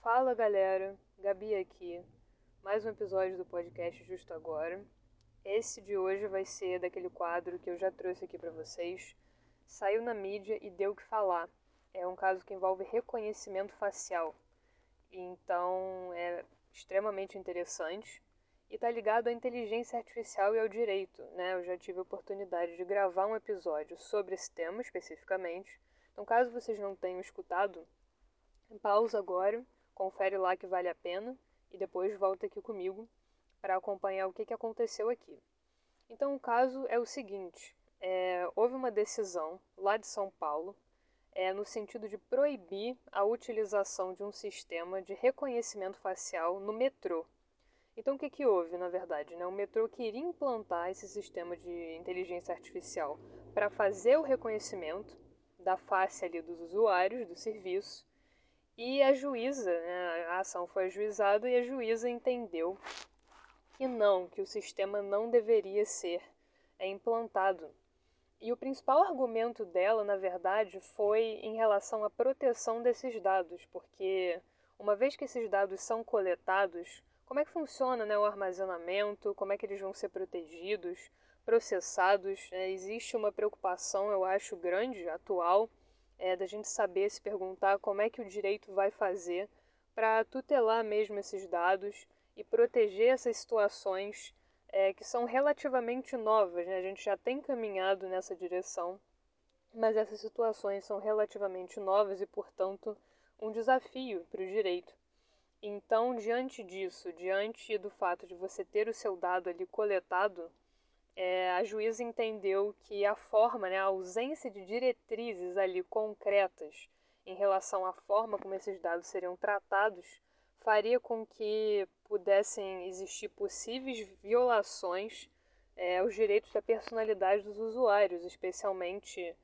Fala galera, Gabi aqui. Mais um episódio do podcast Justo Agora. Esse de hoje vai ser daquele quadro que eu já trouxe aqui para vocês. Saiu na mídia e deu o que falar. É um caso que envolve reconhecimento facial. Então é extremamente interessante e está ligado à inteligência artificial e ao direito. Né? Eu já tive a oportunidade de gravar um episódio sobre esse tema especificamente. Então, caso vocês não tenham escutado, pausa agora, confere lá que vale a pena e depois volta aqui comigo para acompanhar o que, que aconteceu aqui. Então, o caso é o seguinte: é, houve uma decisão lá de São Paulo é, no sentido de proibir a utilização de um sistema de reconhecimento facial no metrô. Então, o que, que houve, na verdade? Né? O metrô queria implantar esse sistema de inteligência artificial para fazer o reconhecimento da face ali dos usuários do serviço. E a juíza, né, a ação foi ajuizada e a juíza entendeu que não, que o sistema não deveria ser é, implantado. E o principal argumento dela, na verdade, foi em relação à proteção desses dados, porque uma vez que esses dados são coletados, como é que funciona né, o armazenamento, como é que eles vão ser protegidos, processados. É, existe uma preocupação, eu acho, grande, atual, é, da gente saber se perguntar como é que o direito vai fazer para tutelar mesmo esses dados e proteger essas situações é, que são relativamente novas. Né? A gente já tem caminhado nessa direção, mas essas situações são relativamente novas e, portanto, um desafio para o direito. Então, diante disso, diante do fato de você ter o seu dado ali coletado, é, a juíza entendeu que a forma, né, a ausência de diretrizes ali concretas em relação à forma como esses dados seriam tratados, faria com que pudessem existir possíveis violações é, aos direitos da personalidade dos usuários, especialmente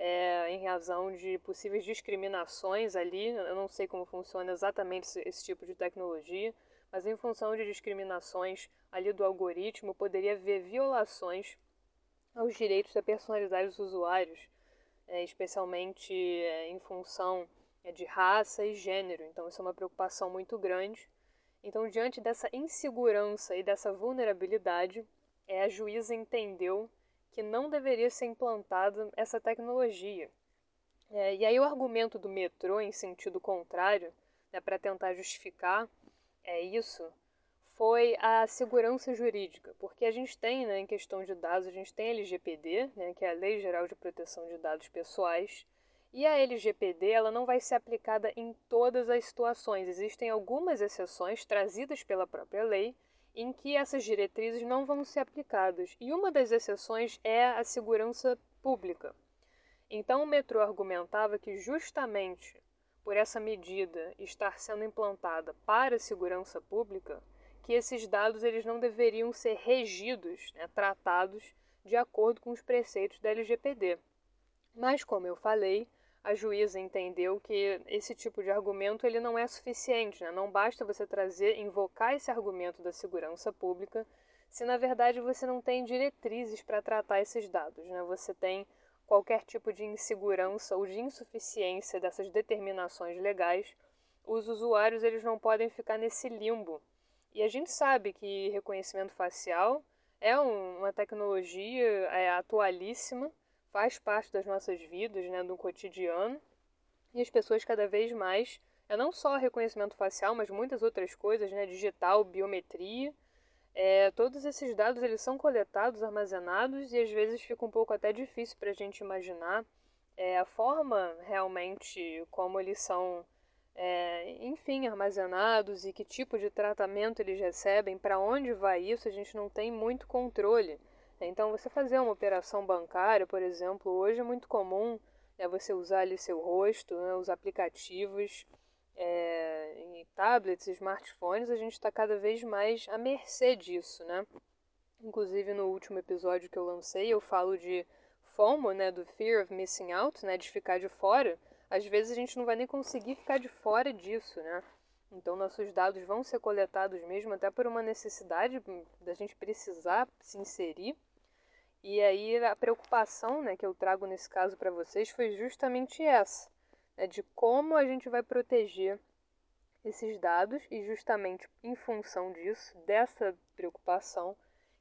é, em razão de possíveis discriminações ali. Eu não sei como funciona exatamente esse, esse, tipo de tecnologia, mas em função de discriminações ali do algoritmo, poderia haver violações aos direitos da personalidade dos usuários, é, especialmente é, em função é, de raça e gênero. Então, isso é uma preocupação muito grande. Então, diante dessa insegurança e dessa vulnerabilidade, a juíza entendeu que não deveria ser implantada essa tecnologia. E aí o argumento do metrô em sentido contrário, né, para tentar justificar é isso, foi a segurança jurídica, porque a gente tem, né, em questão de dados, a gente tem a LGPD, né, que é a Lei Geral de Proteção de Dados Pessoais, e a LGPD ela não vai ser aplicada em todas as situações. Existem algumas exceções trazidas pela própria lei, em que essas diretrizes não vão ser aplicadas. E uma das exceções é a segurança pública. Então o metrô argumentava que justamente por essa medida estar sendo implantada para a segurança pública, que esses dados eles não deveriam ser regidos, né, tratados de acordo com os preceitos da LGPD. Mas como eu falei, a juíza entendeu que esse tipo de argumento ele não é suficiente, né? não basta você trazer, invocar esse argumento da segurança pública, se na verdade você não tem diretrizes para tratar esses dados, né? você tem qualquer tipo de insegurança ou de insuficiência dessas determinações legais, os usuários eles não podem ficar nesse limbo. E a gente sabe que reconhecimento facial é um, uma tecnologia é, atualíssima, faz parte das nossas vidas, né, do cotidiano. E as pessoas cada vez mais, é não só reconhecimento facial, mas muitas outras coisas, né, digital, biometria, é, todos esses dados eles são coletados, armazenados e às vezes fica um pouco até difícil para a gente imaginar é, a forma realmente como eles são, é, enfim, armazenados e que tipo de tratamento eles recebem, para onde vai isso, a gente não tem muito controle. Então, você fazer uma operação bancária, por exemplo, hoje é muito comum né, você usar ali seu rosto, né, os aplicativos, é, em tablets, smartphones, a gente está cada vez mais à mercê disso, né? Inclusive no último episódio que eu lancei, eu falo de FOMO, né, do Fear of Missing Out, né, de ficar de fora. Às vezes a gente não vai nem conseguir ficar de fora disso, né? Então nossos dados vão ser coletados mesmo até por uma necessidade da gente precisar se inserir e aí a preocupação né, que eu trago nesse caso para vocês foi justamente essa, né, de como a gente vai proteger esses dados e justamente em função disso, dessa preocupação,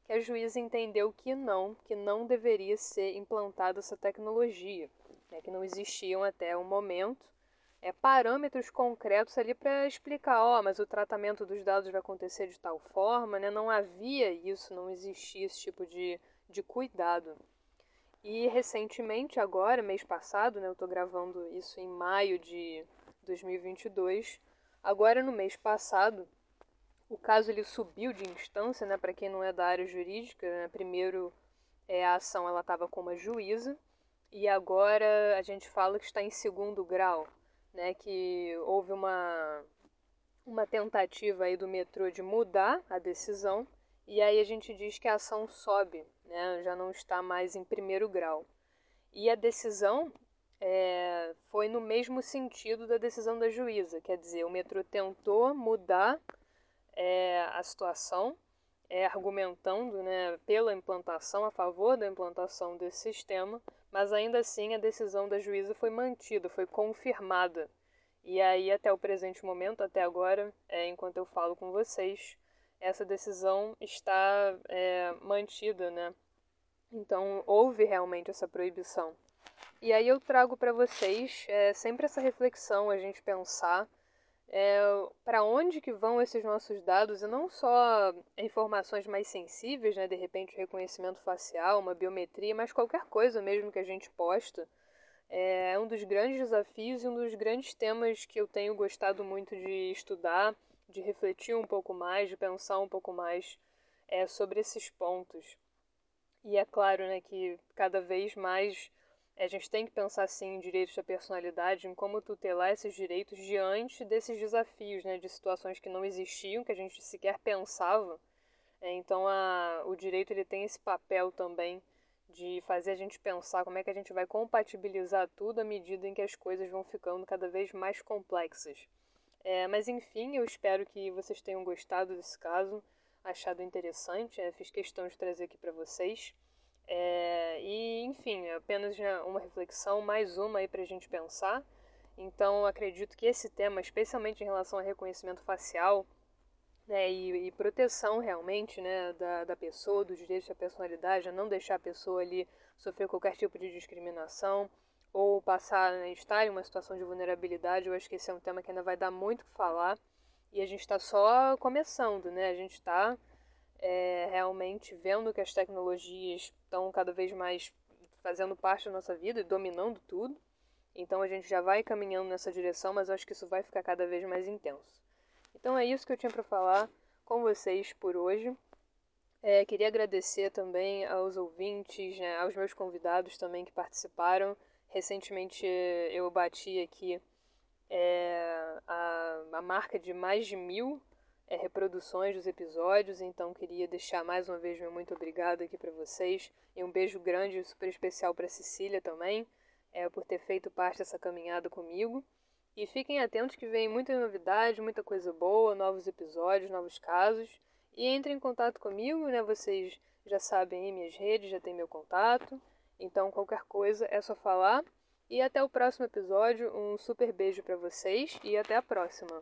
que a juíza entendeu que não, que não deveria ser implantada essa tecnologia, né, que não existiam até o momento é, parâmetros concretos ali para explicar, ó, mas o tratamento dos dados vai acontecer de tal forma, né? Não havia isso, não existia esse tipo de, de cuidado. E recentemente, agora, mês passado, né, eu estou gravando isso em maio de 2022, agora no mês passado, o caso ele subiu de instância, né, para quem não é da área jurídica, né, primeiro é, a ação ela estava com uma juíza e agora a gente fala que está em segundo grau, né, que houve uma, uma tentativa aí do metrô de mudar a decisão, e aí a gente diz que a ação sobe, né, já não está mais em primeiro grau. E a decisão é, foi no mesmo sentido da decisão da juíza, quer dizer, o metrô tentou mudar é, a situação, é, argumentando né, pela implantação, a favor da implantação desse sistema, mas ainda assim a decisão da juíza foi mantida, foi confirmada. E aí, até o presente momento, até agora, é, enquanto eu falo com vocês, essa decisão está é, mantida, né? Então, houve realmente essa proibição. E aí eu trago para vocês é, sempre essa reflexão, a gente pensar é, para onde que vão esses nossos dados, e não só informações mais sensíveis, né, de repente reconhecimento facial, uma biometria, mas qualquer coisa mesmo que a gente posta. É um dos grandes desafios e um dos grandes temas que eu tenho gostado muito de estudar, de refletir um pouco mais, de pensar um pouco mais é, sobre esses pontos. E é claro né, que cada vez mais a gente tem que pensar sim em direitos da personalidade, em como tutelar esses direitos diante desses desafios, né, de situações que não existiam, que a gente sequer pensava. É, então a, o direito ele tem esse papel também de fazer a gente pensar como é que a gente vai compatibilizar tudo à medida em que as coisas vão ficando cada vez mais complexas. É, mas enfim, eu espero que vocês tenham gostado desse caso, achado interessante. É, fiz questão de trazer aqui para vocês. É, e, enfim, apenas uma reflexão, mais uma aí para a gente pensar. Então, acredito que esse tema, especialmente em relação ao reconhecimento facial né, e, e, proteção realmente né, da, da pessoa, dos direitos da personalidade, a não deixar a pessoa ali sofrer qualquer tipo de discriminação ou passar, né, estar em uma situação de vulnerabilidade, eu acho que esse é um tema que ainda vai dar muito o que falar. E a gente está só começando, né? A gente está é, realmente vendo que as tecnologias estão cada vez mais fazendo parte da nossa vida e dominando tudo. Então a gente já vai caminhando nessa direção, mas eu acho que isso vai ficar cada vez mais intenso. Então é isso que eu tinha para falar com vocês por hoje. É, queria agradecer também aos ouvintes, né, aos meus convidados também que participaram. Recentemente eu bati aqui é, a, a marca de mais de mil é, reproduções dos episódios, então queria deixar mais uma vez meu muito obrigado aqui para vocês e um beijo grande e super especial para Cecília também, é, por ter feito parte dessa caminhada comigo. E fiquem atentos que vem muita novidade, muita coisa boa, novos episódios, novos casos. E entrem em contato comigo, né? Vocês já sabem aí minhas redes, já tem meu contato. Então qualquer coisa é só falar. E até o próximo episódio. Um super beijo para vocês e até a próxima.